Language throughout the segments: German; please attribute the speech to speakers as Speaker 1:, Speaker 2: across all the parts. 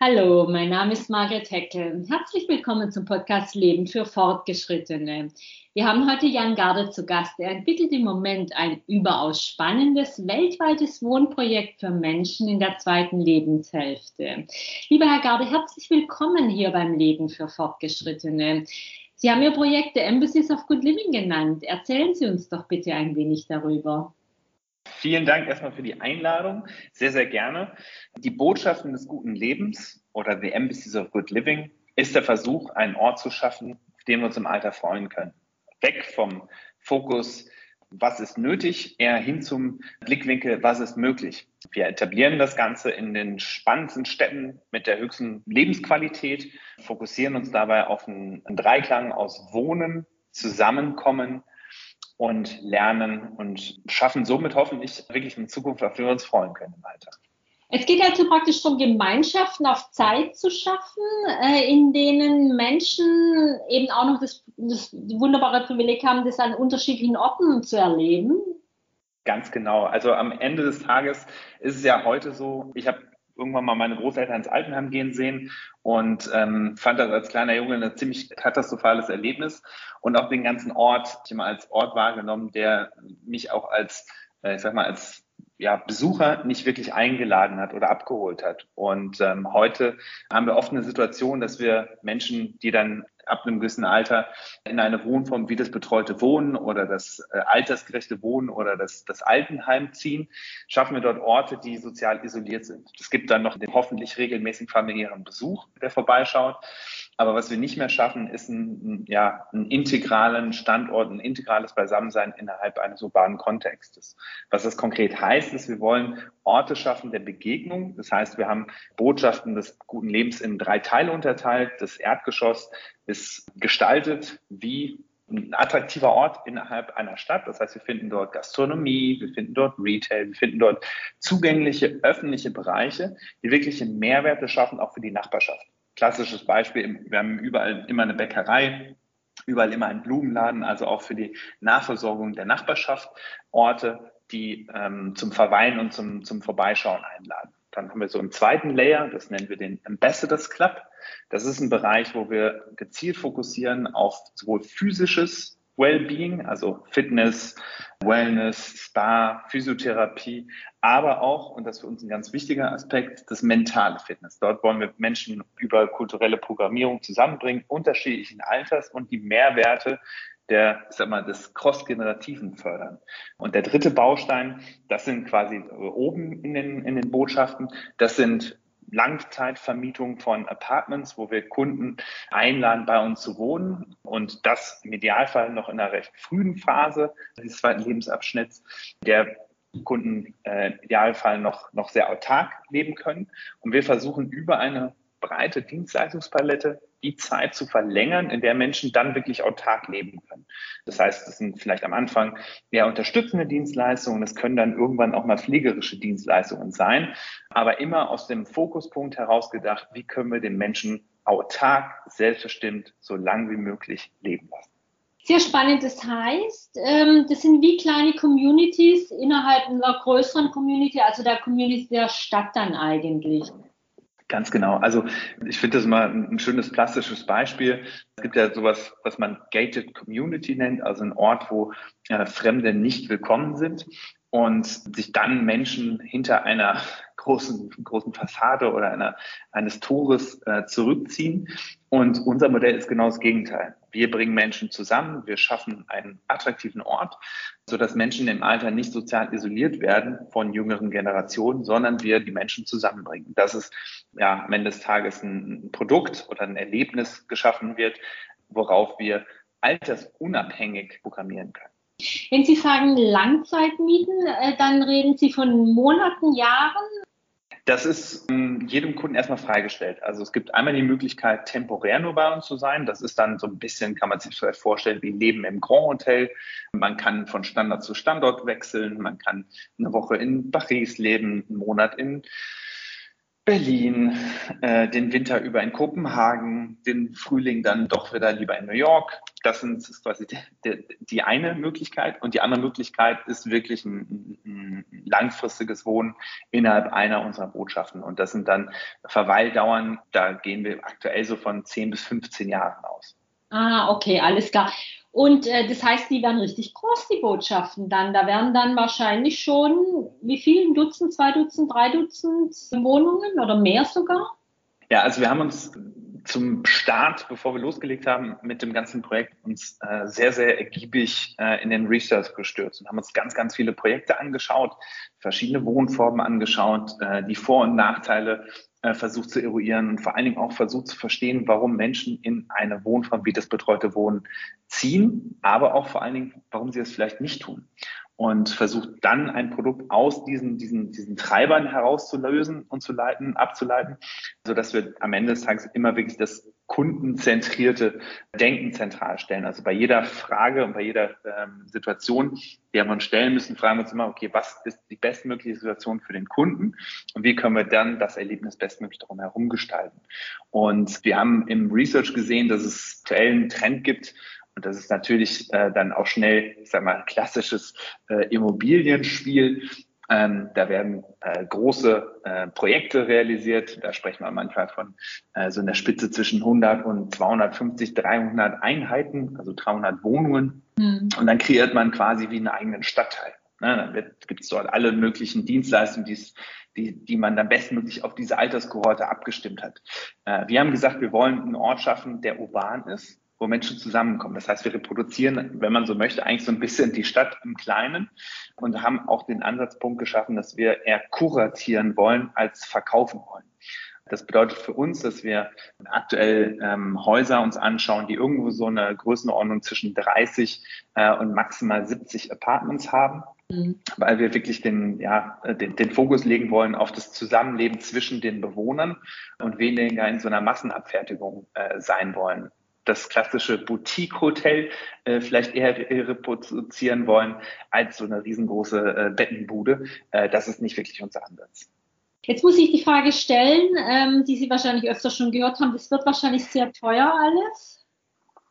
Speaker 1: Hallo, mein Name ist Margret Heckel. Herzlich willkommen zum Podcast Leben für Fortgeschrittene. Wir haben heute Jan Garde zu Gast. Er entwickelt im Moment ein überaus spannendes weltweites Wohnprojekt für Menschen in der zweiten Lebenshälfte. Lieber Herr Garde, herzlich willkommen hier beim Leben für Fortgeschrittene. Sie haben Ihr Projekt The Embassies of Good Living genannt. Erzählen Sie uns doch bitte ein wenig darüber.
Speaker 2: Vielen Dank erstmal für die Einladung. Sehr, sehr gerne. Die Botschaften des guten Lebens oder The Embassies of Good Living ist der Versuch, einen Ort zu schaffen, auf den wir uns im Alter freuen können. Weg vom Fokus, was ist nötig, eher hin zum Blickwinkel, was ist möglich. Wir etablieren das Ganze in den spannendsten Städten mit der höchsten Lebensqualität, fokussieren uns dabei auf einen Dreiklang aus Wohnen, Zusammenkommen und lernen und schaffen somit hoffentlich wirklich eine Zukunft, auf die wir uns freuen können im Alter.
Speaker 1: Es geht also praktisch darum, Gemeinschaften auf Zeit zu schaffen, äh, in denen Menschen eben auch noch das, das wunderbare Privileg haben, das an unterschiedlichen Orten zu erleben.
Speaker 2: Ganz genau. Also am Ende des Tages ist es ja heute so, ich habe irgendwann mal meine Großeltern ins Altenheim gehen sehen und ähm, fand das als kleiner Junge ein ziemlich katastrophales Erlebnis und auch den ganzen Ort ich immer als Ort wahrgenommen, der mich auch als, äh, ich sag mal, als ja, Besucher nicht wirklich eingeladen hat oder abgeholt hat. Und ähm, heute haben wir oft eine Situation, dass wir Menschen, die dann ab einem gewissen Alter in eine Wohnform wie das betreute Wohnen oder das äh, altersgerechte Wohnen oder das, das Altenheim ziehen, schaffen wir dort Orte, die sozial isoliert sind. Es gibt dann noch den hoffentlich regelmäßigen familiären Besuch, der vorbeischaut. Aber was wir nicht mehr schaffen, ist ein, ja, einen integralen Standort, ein integrales Beisammensein innerhalb eines urbanen Kontextes. Was das konkret heißt, ist, wir wollen Orte schaffen der Begegnung. Das heißt, wir haben Botschaften des guten Lebens in drei Teile unterteilt. Das Erdgeschoss ist gestaltet wie ein attraktiver Ort innerhalb einer Stadt. Das heißt, wir finden dort Gastronomie, wir finden dort Retail, wir finden dort zugängliche öffentliche Bereiche, die wirkliche Mehrwerte schaffen, auch für die Nachbarschaft. Klassisches Beispiel, wir haben überall immer eine Bäckerei, überall immer einen Blumenladen, also auch für die Nachversorgung der Nachbarschaft Orte, die ähm, zum Verweilen und zum, zum Vorbeischauen einladen. Dann haben wir so einen zweiten Layer, das nennen wir den Ambassadors Club. Das ist ein Bereich, wo wir gezielt fokussieren auf sowohl physisches Wellbeing, also Fitness, Wellness, Spa, Physiotherapie, aber auch, und das ist für uns ein ganz wichtiger Aspekt, das mentale Fitness. Dort wollen wir Menschen über kulturelle Programmierung zusammenbringen, unterschiedlichen Alters und die Mehrwerte der, ich sag mal, des Cross-Generativen fördern. Und der dritte Baustein, das sind quasi oben in den, in den Botschaften, das sind Langzeitvermietung von Apartments, wo wir Kunden einladen, bei uns zu wohnen und das im Idealfall noch in einer recht frühen Phase des zweiten Lebensabschnitts, der Kunden äh, im Idealfall noch, noch sehr autark leben können. Und wir versuchen über eine breite Dienstleistungspalette die Zeit zu verlängern, in der Menschen dann wirklich autark leben können. Das heißt, das sind vielleicht am Anfang eher unterstützende Dienstleistungen, das können dann irgendwann auch mal pflegerische Dienstleistungen sein, aber immer aus dem Fokuspunkt heraus gedacht, wie können wir den Menschen autark, selbstbestimmt, so lang wie möglich leben lassen.
Speaker 1: Sehr spannend. Das heißt, ähm, das sind wie kleine Communities innerhalb einer größeren Community, also der Community der Stadt dann eigentlich.
Speaker 2: Ganz genau. Also ich finde das mal ein schönes plastisches Beispiel. Es gibt ja sowas, was man Gated Community nennt, also ein Ort, wo äh, Fremde nicht willkommen sind und sich dann Menschen hinter einer großen, großen Fassade oder einer, eines Tores äh, zurückziehen. Und unser Modell ist genau das Gegenteil. Wir bringen Menschen zusammen, wir schaffen einen attraktiven Ort, sodass Menschen im Alter nicht sozial isoliert werden von jüngeren Generationen, sondern wir die Menschen zusammenbringen. Das ist ja am Ende des Tages ein Produkt oder ein Erlebnis geschaffen wird, worauf wir altersunabhängig programmieren können.
Speaker 1: Wenn Sie sagen Langzeitmieten, äh, dann reden Sie von Monaten, Jahren?
Speaker 2: Das ist ähm, jedem Kunden erstmal freigestellt. Also es gibt einmal die Möglichkeit, temporär nur bei uns zu sein. Das ist dann so ein bisschen, kann man sich vielleicht vorstellen, wie Leben im Grand Hotel. Man kann von Standort zu Standort wechseln. Man kann eine Woche in Paris leben, einen Monat in Berlin, äh, den Winter über in Kopenhagen, den Frühling dann doch wieder lieber in New York. Das sind ist quasi die, die, die eine Möglichkeit. Und die andere Möglichkeit ist wirklich ein, ein, langfristiges Wohnen innerhalb einer unserer Botschaften. Und das sind dann Verweildauern, da gehen wir aktuell so von 10 bis 15 Jahren aus.
Speaker 1: Ah, okay, alles klar. Und äh, das heißt, die werden richtig groß, die Botschaften dann. Da werden dann wahrscheinlich schon, wie viel? Ein Dutzend, zwei Dutzend, drei Dutzend Wohnungen oder mehr sogar?
Speaker 2: Ja, also wir haben uns zum Start, bevor wir losgelegt haben mit dem ganzen Projekt, uns äh, sehr, sehr ergiebig äh, in den Research gestürzt und haben uns ganz, ganz viele Projekte angeschaut, verschiedene Wohnformen angeschaut, äh, die Vor- und Nachteile äh, versucht zu eruieren und vor allen Dingen auch versucht zu verstehen, warum Menschen in eine Wohnform wie das betreute Wohnen ziehen, aber auch vor allen Dingen, warum sie es vielleicht nicht tun. Und versucht dann ein Produkt aus diesen, diesen, diesen Treibern herauszulösen und zu leiten, abzuleiten, so dass wir am Ende des Tages immer wirklich das kundenzentrierte Denken zentral stellen. Also bei jeder Frage und bei jeder ähm, Situation, der wir uns stellen müssen, fragen wir uns immer, okay, was ist die bestmögliche Situation für den Kunden und wie können wir dann das Erlebnis bestmöglich darum herum gestalten. Und wir haben im Research gesehen, dass es aktuell einen Trend gibt, und das ist natürlich äh, dann auch schnell, ich sag mal, klassisches äh, Immobilienspiel, ähm, da werden äh, große äh, Projekte realisiert. Da sprechen wir manchmal von äh, so einer Spitze zwischen 100 und 250, 300 Einheiten, also 300 Wohnungen. Mhm. Und dann kreiert man quasi wie einen eigenen Stadtteil. Ne? Dann gibt es dort alle möglichen Dienstleistungen, die's, die, die man dann bestmöglich auf diese Alterskohorte abgestimmt hat. Äh, wir haben gesagt, wir wollen einen Ort schaffen, der urban ist, wo Menschen zusammenkommen. Das heißt, wir reproduzieren, wenn man so möchte, eigentlich so ein bisschen die Stadt im Kleinen und haben auch den Ansatzpunkt geschaffen, dass wir eher kuratieren wollen als verkaufen wollen. Das bedeutet für uns, dass wir aktuell ähm, Häuser uns anschauen, die irgendwo so eine Größenordnung zwischen 30 äh, und maximal 70 Apartments haben. Mhm. Weil wir wirklich den, ja, den, den Fokus legen wollen auf das Zusammenleben zwischen den Bewohnern und weniger in so einer Massenabfertigung äh, sein wollen das klassische Boutique-Hotel äh, vielleicht eher reproduzieren wollen als so eine riesengroße äh, Bettenbude. Äh, das ist nicht wirklich unser Ansatz.
Speaker 1: Jetzt muss ich die Frage stellen, ähm, die Sie wahrscheinlich öfter schon gehört haben. Das wird wahrscheinlich sehr teuer alles.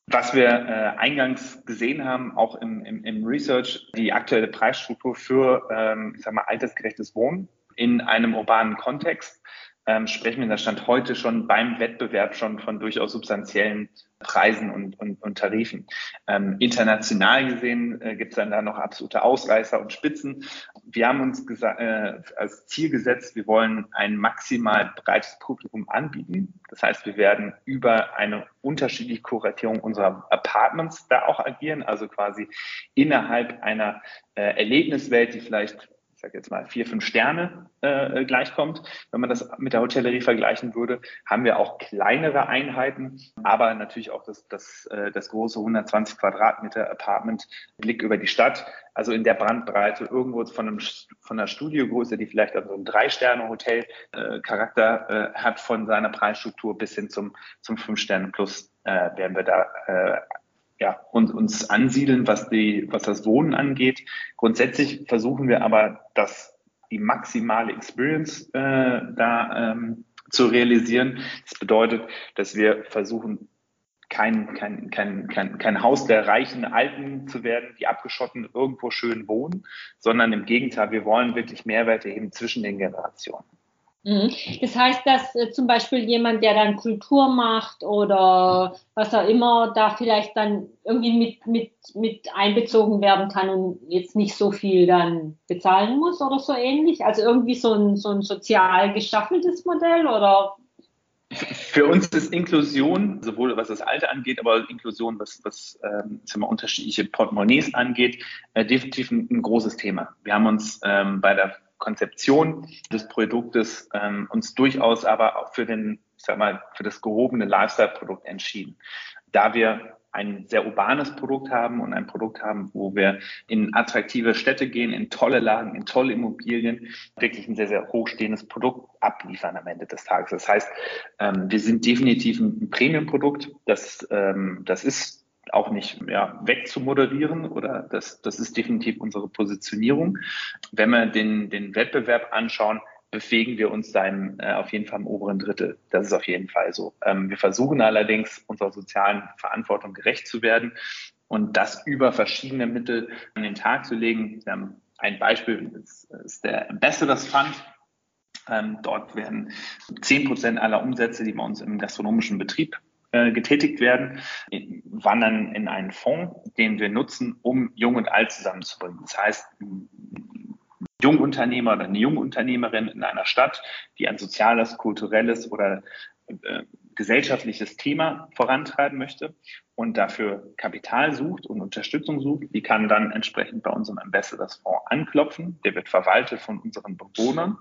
Speaker 2: Was wir äh, eingangs gesehen haben, auch im, im, im Research, die aktuelle Preisstruktur für, ähm, ich sag mal, altersgerechtes Wohnen in einem urbanen Kontext ähm, sprechen wir in der Stand heute schon beim Wettbewerb schon von durchaus substanziellen Preisen und, und, und Tarifen. Ähm, international gesehen äh, gibt es dann da noch absolute Ausreißer und Spitzen. Wir haben uns äh, als Ziel gesetzt, wir wollen ein maximal breites Publikum anbieten. Das heißt, wir werden über eine unterschiedliche Kuratierung unserer Apartments da auch agieren, also quasi innerhalb einer äh, Erlebniswelt, die vielleicht ich sage jetzt mal, vier, fünf Sterne äh, gleichkommt. Wenn man das mit der Hotellerie vergleichen würde, haben wir auch kleinere Einheiten, aber natürlich auch das, das, äh, das große 120 Quadratmeter Apartment, Blick über die Stadt. Also in der Brandbreite irgendwo von, einem, von einer Studiogröße, die vielleicht also ein Drei-Sterne-Hotel-Charakter äh, äh, hat von seiner Preisstruktur bis hin zum, zum Fünf-Sterne-Plus äh, werden wir da äh, ja, und uns ansiedeln, was die, was das Wohnen angeht. Grundsätzlich versuchen wir aber, dass die maximale Experience äh, da ähm, zu realisieren. Das bedeutet, dass wir versuchen, kein, kein, kein, kein, kein Haus der reichen Alten zu werden, die abgeschotten irgendwo schön wohnen, sondern im Gegenteil, wir wollen wirklich Mehrwerte eben zwischen den Generationen.
Speaker 1: Mhm. Das heißt, dass äh, zum Beispiel jemand, der dann Kultur macht oder was auch immer, da vielleicht dann irgendwie mit, mit, mit einbezogen werden kann und jetzt nicht so viel dann bezahlen muss oder so ähnlich. Also irgendwie so ein, so ein sozial gestaffeltes Modell oder?
Speaker 2: Für uns ist Inklusion, sowohl was das Alter angeht, aber Inklusion, was, was ähm, wir, unterschiedliche Portemonnaies angeht, äh, definitiv ein, ein, großes Thema. Wir haben uns ähm, bei der Konzeption des Produktes ähm, uns durchaus aber auch für den, ich sag mal, für das gehobene Lifestyle-Produkt entschieden. Da wir ein sehr urbanes Produkt haben und ein Produkt haben, wo wir in attraktive Städte gehen, in tolle Lagen, in tolle Immobilien, wirklich ein sehr, sehr hochstehendes Produkt abliefern am Ende des Tages. Das heißt, ähm, wir sind definitiv ein Premium-Produkt. Das, ähm, das ist auch nicht ja, wegzumoderieren oder das, das ist definitiv unsere Positionierung. Wenn wir den, den Wettbewerb anschauen, befähigen wir uns dann äh, auf jeden Fall im oberen Drittel. Das ist auf jeden Fall so. Ähm, wir versuchen allerdings, unserer sozialen Verantwortung gerecht zu werden und das über verschiedene Mittel an den Tag zu legen. ein Beispiel ist, ist der Ambassadors Fund. Ähm, dort werden zehn Prozent aller Umsätze, die bei uns im gastronomischen Betrieb äh, getätigt werden, wandern in einen Fonds, den wir nutzen, um Jung und Alt zusammenzubringen. Das heißt, Jungunternehmer oder eine Jungunternehmerin in einer Stadt, die ein soziales, kulturelles oder äh, gesellschaftliches Thema vorantreiben möchte und dafür Kapital sucht und Unterstützung sucht, die kann dann entsprechend bei unserem Ambassadors Fonds anklopfen. Der wird verwaltet von unseren Bewohnern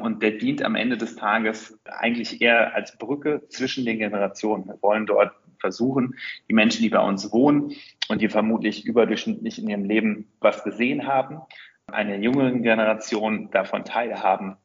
Speaker 2: und der dient am Ende des Tages eigentlich eher als Brücke zwischen den Generationen. Wir wollen dort versuchen, die Menschen, die bei uns wohnen und die vermutlich überdurchschnittlich in ihrem Leben was gesehen haben, einer jüngeren Generation davon teilhaben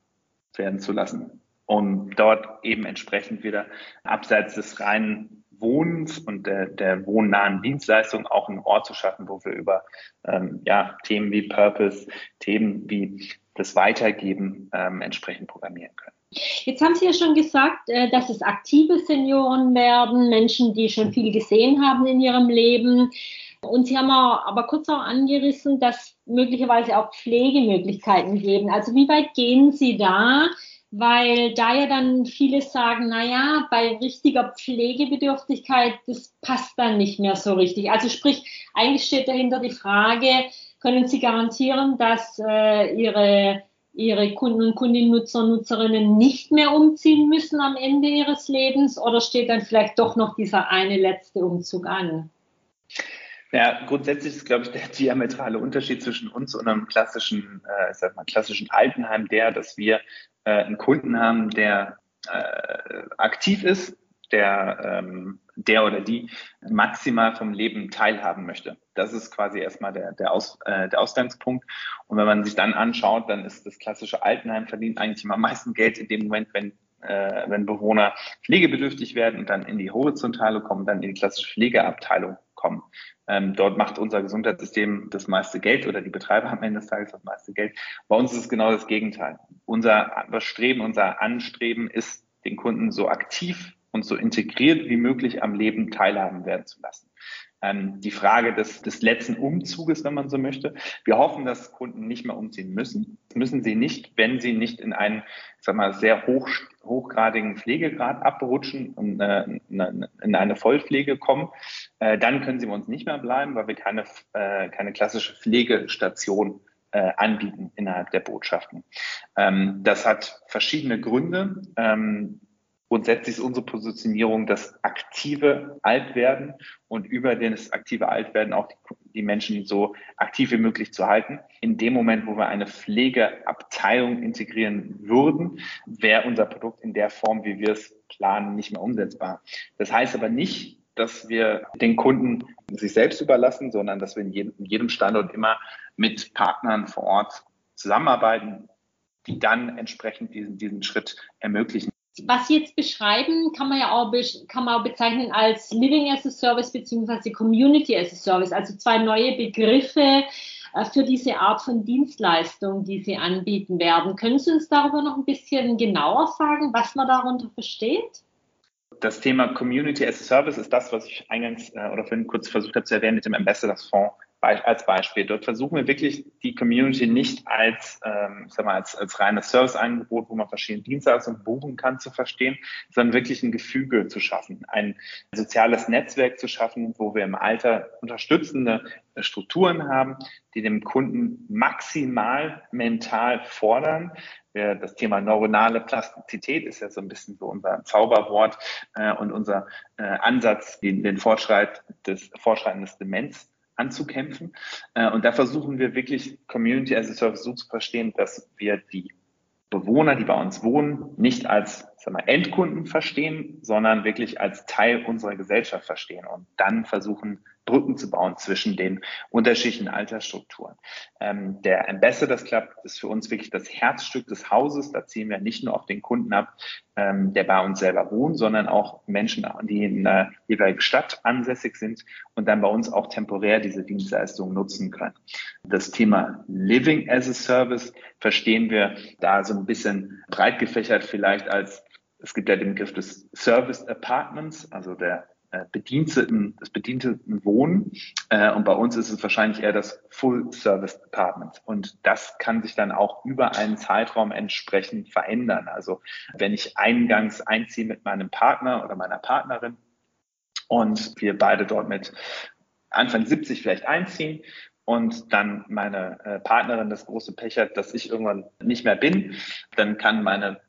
Speaker 2: werden zu lassen, um dort eben entsprechend wieder abseits des reinen Wohnens und der, der wohnnahen Dienstleistung auch einen Ort zu schaffen, wo wir über ähm, ja, Themen wie Purpose, Themen wie das Weitergeben ähm, entsprechend programmieren können.
Speaker 1: Jetzt haben Sie ja schon gesagt, äh, dass es aktive Senioren werden, Menschen, die schon viel gesehen haben in ihrem Leben. Und Sie haben aber kurz auch angerissen, dass möglicherweise auch Pflegemöglichkeiten geben. Also wie weit gehen Sie da? Weil da ja dann viele sagen, na ja, bei richtiger Pflegebedürftigkeit, das passt dann nicht mehr so richtig. Also sprich, eigentlich steht dahinter die Frage, können Sie garantieren, dass äh, Ihre Ihre Kunden und Kundinnen, Nutzer, Nutzerinnen nicht mehr umziehen müssen am Ende ihres Lebens oder steht dann vielleicht doch noch dieser eine letzte Umzug an?
Speaker 2: Ja, grundsätzlich ist, glaube ich, der diametrale Unterschied zwischen uns und einem klassischen, äh, sag mal, klassischen Altenheim der, dass wir äh, einen Kunden haben, der äh, aktiv ist, der, ähm, der oder die maximal vom Leben teilhaben möchte. Das ist quasi erstmal der, der, Aus, äh, der Ausgangspunkt. Und wenn man sich dann anschaut, dann ist das klassische Altenheim verdient eigentlich immer am meisten Geld in dem Moment, wenn äh, wenn Bewohner pflegebedürftig werden und dann in die horizontale kommen, dann in die klassische Pflegeabteilung kommen. Ähm, dort macht unser Gesundheitssystem das meiste Geld oder die Betreiber am Ende des Tages das meiste Geld. Bei uns ist es genau das Gegenteil. Unser Streben, unser Anstreben ist, den Kunden so aktiv und so integriert wie möglich am Leben teilhaben werden zu lassen ähm, die Frage des, des letzten Umzuges, wenn man so möchte. Wir hoffen, dass Kunden nicht mehr umziehen müssen. Das müssen sie nicht, wenn sie nicht in einen, ich sag mal, sehr hoch, hochgradigen Pflegegrad abrutschen und äh, in eine Vollpflege kommen. Äh, dann können sie bei uns nicht mehr bleiben, weil wir keine, äh, keine klassische Pflegestation äh, anbieten innerhalb der Botschaften. Ähm, das hat verschiedene Gründe. Ähm, Grundsätzlich ist unsere Positionierung das aktive Altwerden und über das aktive Altwerden auch die, die, Menschen so aktiv wie möglich zu halten. In dem Moment, wo wir eine Pflegeabteilung integrieren würden, wäre unser Produkt in der Form, wie wir es planen, nicht mehr umsetzbar. Das heißt aber nicht, dass wir den Kunden sich selbst überlassen, sondern dass wir in jedem, Standort immer mit Partnern vor Ort zusammenarbeiten, die dann entsprechend diesen, diesen Schritt ermöglichen
Speaker 1: was Sie jetzt beschreiben, kann man ja auch, kann man auch bezeichnen als Living as a Service beziehungsweise Community as a Service, also zwei neue Begriffe äh, für diese Art von Dienstleistung, die Sie anbieten werden. Können Sie uns darüber noch ein bisschen genauer sagen, was man darunter versteht?
Speaker 2: Das Thema Community as a Service ist das, was ich eingangs äh, oder vorhin kurz versucht habe zu erwähnen mit dem Ambassadors Fonds als Beispiel. Dort versuchen wir wirklich die Community nicht als, ähm, sag mal, als, als reines Serviceangebot, wo man verschiedene Dienstleistungen buchen kann, zu verstehen, sondern wirklich ein Gefüge zu schaffen, ein soziales Netzwerk zu schaffen, wo wir im Alter unterstützende Strukturen haben, die dem Kunden maximal mental fordern. Das Thema neuronale Plastizität ist ja so ein bisschen so unser Zauberwort äh, und unser äh, Ansatz, den, den Fortschritt des Fortschreiten des Demenz anzukämpfen. Äh, und da versuchen wir wirklich Community as a Service so zu verstehen, dass wir die Bewohner, die bei uns wohnen, nicht als sag mal, Endkunden verstehen, sondern wirklich als Teil unserer Gesellschaft verstehen und dann versuchen, Brücken zu bauen zwischen den unterschiedlichen Altersstrukturen. Ähm, der Ambassadors Club ist für uns wirklich das Herzstück des Hauses. Da ziehen wir nicht nur auf den Kunden ab, ähm, der bei uns selber wohnt, sondern auch Menschen, die in der jeweiligen Stadt ansässig sind und dann bei uns auch temporär diese Dienstleistungen nutzen können. Das Thema Living as a Service verstehen wir da so ein bisschen breit gefächert vielleicht als es gibt ja den Begriff des Service Apartments, also der Bediensteten, des Bediensteten Wohnen. Äh, und bei uns ist es wahrscheinlich eher das Full Service Apartment. Und das kann sich dann auch über einen Zeitraum entsprechend verändern. Also wenn ich eingangs einziehe mit meinem Partner oder meiner Partnerin und wir beide dort mit Anfang 70 vielleicht einziehen und dann meine äh, Partnerin das große Pech hat, dass ich irgendwann nicht mehr bin, dann kann meine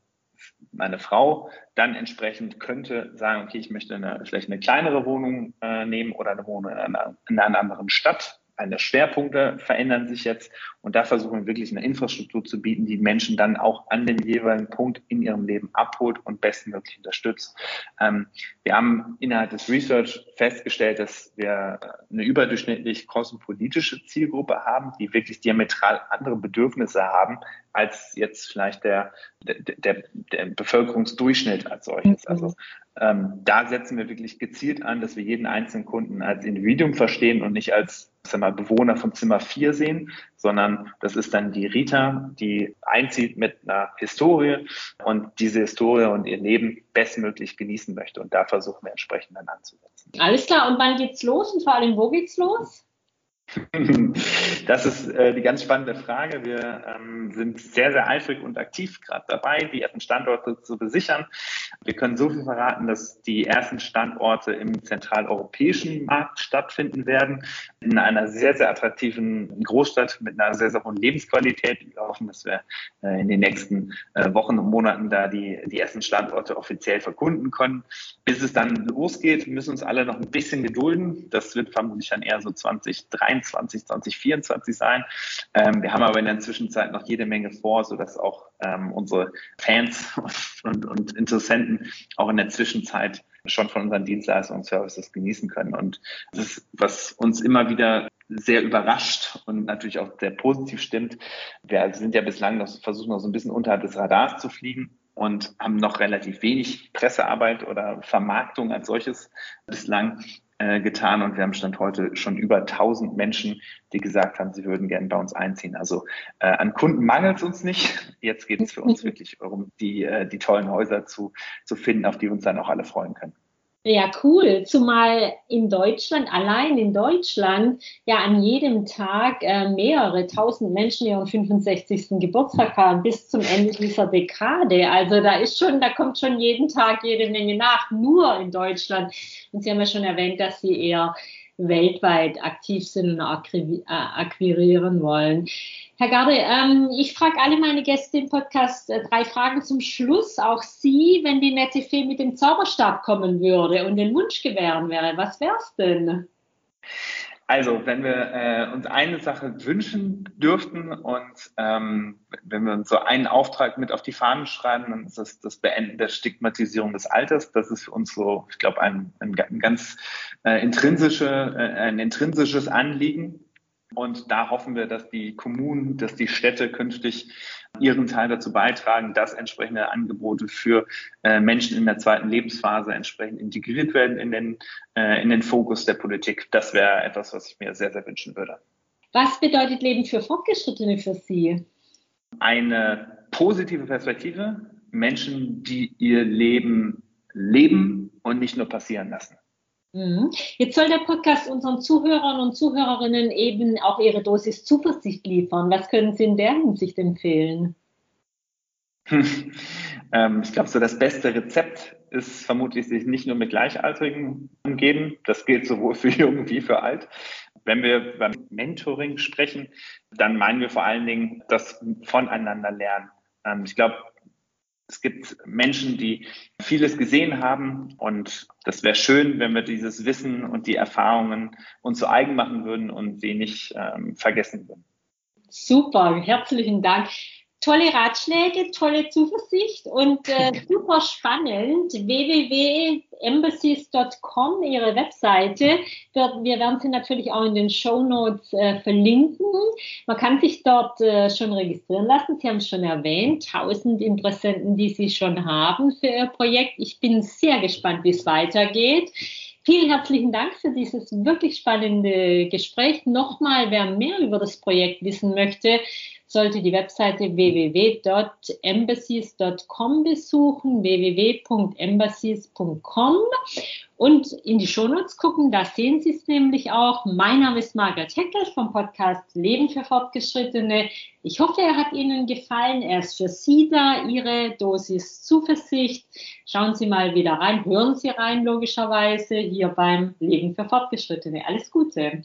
Speaker 2: meine Frau dann entsprechend könnte sagen, okay, ich möchte eine, vielleicht eine kleinere Wohnung äh, nehmen oder eine Wohnung in einer, in einer anderen Stadt eine Schwerpunkte verändern sich jetzt und da versuchen wir wirklich eine Infrastruktur zu bieten, die Menschen dann auch an den jeweiligen Punkt in ihrem Leben abholt und bestmöglich unterstützt. Ähm, wir haben innerhalb des Research festgestellt, dass wir eine überdurchschnittlich kosmopolitische Zielgruppe haben, die wirklich diametral andere Bedürfnisse haben als jetzt vielleicht der, der, der, der Bevölkerungsdurchschnitt als solches. Also. Ähm, da setzen wir wirklich gezielt an, dass wir jeden einzelnen Kunden als Individuum verstehen und nicht als sag mal, Bewohner von Zimmer 4 sehen, sondern das ist dann die Rita, die einzieht mit einer Historie und diese Historie und ihr Leben bestmöglich genießen möchte. Und da versuchen wir entsprechend dann anzusetzen.
Speaker 1: Alles klar. Und wann geht's los und vor allem wo geht's los?
Speaker 2: Das ist äh, die ganz spannende Frage. Wir ähm, sind sehr, sehr eifrig und aktiv gerade dabei, die ersten Standorte zu besichern. Wir können so viel verraten, dass die ersten Standorte im zentraleuropäischen Markt stattfinden werden, in einer sehr, sehr attraktiven Großstadt mit einer sehr, sehr hohen Lebensqualität. Wir hoffen, dass wir äh, in den nächsten äh, Wochen und Monaten da die, die ersten Standorte offiziell verkunden können. Bis es dann losgeht, müssen uns alle noch ein bisschen gedulden. Das wird vermutlich dann eher so 2023 2023, 2024 sein. Ähm, wir haben aber in der Zwischenzeit noch jede Menge vor, sodass auch ähm, unsere Fans und, und Interessenten auch in der Zwischenzeit schon von unseren Dienstleistungen und Services genießen können. Und das ist, was uns immer wieder sehr überrascht und natürlich auch sehr positiv stimmt. Wir sind ja bislang noch, versuchen noch so ein bisschen unterhalb des Radars zu fliegen und haben noch relativ wenig Pressearbeit oder Vermarktung als solches bislang. Äh, getan und wir haben Stand heute schon über 1000 Menschen, die gesagt haben, sie würden gerne bei uns einziehen. Also äh, an Kunden mangelt es uns nicht. Jetzt geht es für uns wirklich darum, die, äh, die tollen Häuser zu, zu finden, auf die uns dann auch alle freuen können.
Speaker 1: Ja, cool. Zumal in Deutschland, allein in Deutschland, ja an jedem Tag äh, mehrere tausend Menschen ihren 65. Geburtstag haben bis zum Ende dieser Dekade. Also da ist schon, da kommt schon jeden Tag jede Menge nach, nur in Deutschland. Und Sie haben ja schon erwähnt, dass Sie eher weltweit aktiv sind und äh, akquirieren wollen. Herr Garde, ähm, ich frage alle meine Gäste im Podcast äh, drei Fragen zum Schluss. Auch Sie, wenn die nette Fee mit dem Zauberstab kommen würde und den Wunsch gewähren wäre, was wäre es denn?
Speaker 2: Also, wenn wir äh, uns eine Sache wünschen dürften und ähm, wenn wir uns so einen Auftrag mit auf die Fahnen schreiben, dann ist das das Beenden der Stigmatisierung des Alters. Das ist für uns so, ich glaube, ein, ein, ein ganz äh, intrinsische, äh, ein intrinsisches Anliegen und da hoffen wir, dass die Kommunen, dass die Städte künftig ihren Teil dazu beitragen, dass entsprechende Angebote für äh, Menschen in der zweiten Lebensphase entsprechend integriert werden in den, äh, in den Fokus der Politik. Das wäre etwas, was ich mir sehr, sehr wünschen würde.
Speaker 1: Was bedeutet Leben für Fortgeschrittene für Sie?
Speaker 2: Eine positive Perspektive. Menschen, die ihr Leben leben und nicht nur passieren lassen.
Speaker 1: Mhm. Jetzt soll der Podcast unseren Zuhörern und Zuhörerinnen eben auch ihre Dosis Zuversicht liefern. Was können Sie in der Hinsicht empfehlen?
Speaker 2: Ähm, ich glaube, so das beste Rezept ist vermutlich sich nicht nur mit Gleichaltrigen umgeben. Das gilt sowohl für Jung wie für Alt. Wenn wir beim Mentoring sprechen, dann meinen wir vor allen Dingen das Voneinander lernen. Ähm, ich glaube, es gibt Menschen, die vieles gesehen haben und das wäre schön, wenn wir dieses Wissen und die Erfahrungen uns zu eigen machen würden und sie nicht ähm, vergessen würden.
Speaker 1: Super, herzlichen Dank. Tolle Ratschläge, tolle Zuversicht und äh, super spannend. www.embassies.com, ihre Webseite. Dort, wir werden sie natürlich auch in den Show Notes äh, verlinken. Man kann sich dort äh, schon registrieren lassen. Sie haben es schon erwähnt, 1000 Interessenten, die Sie schon haben für Ihr Projekt. Ich bin sehr gespannt, wie es weitergeht. Vielen herzlichen Dank für dieses wirklich spannende Gespräch. Nochmal, wer mehr über das Projekt wissen möchte, sollte die Webseite www.embassies.com besuchen, www.embassies.com und in die Shownotes gucken. Da sehen Sie es nämlich auch. Mein Name ist Margaret Heckel vom Podcast Leben für Fortgeschrittene. Ich hoffe, er hat Ihnen gefallen. Er ist für Sie da, Ihre Dosis Zuversicht. Schauen Sie mal wieder rein, hören Sie rein, logischerweise, hier beim Leben für Fortgeschrittene. Alles Gute.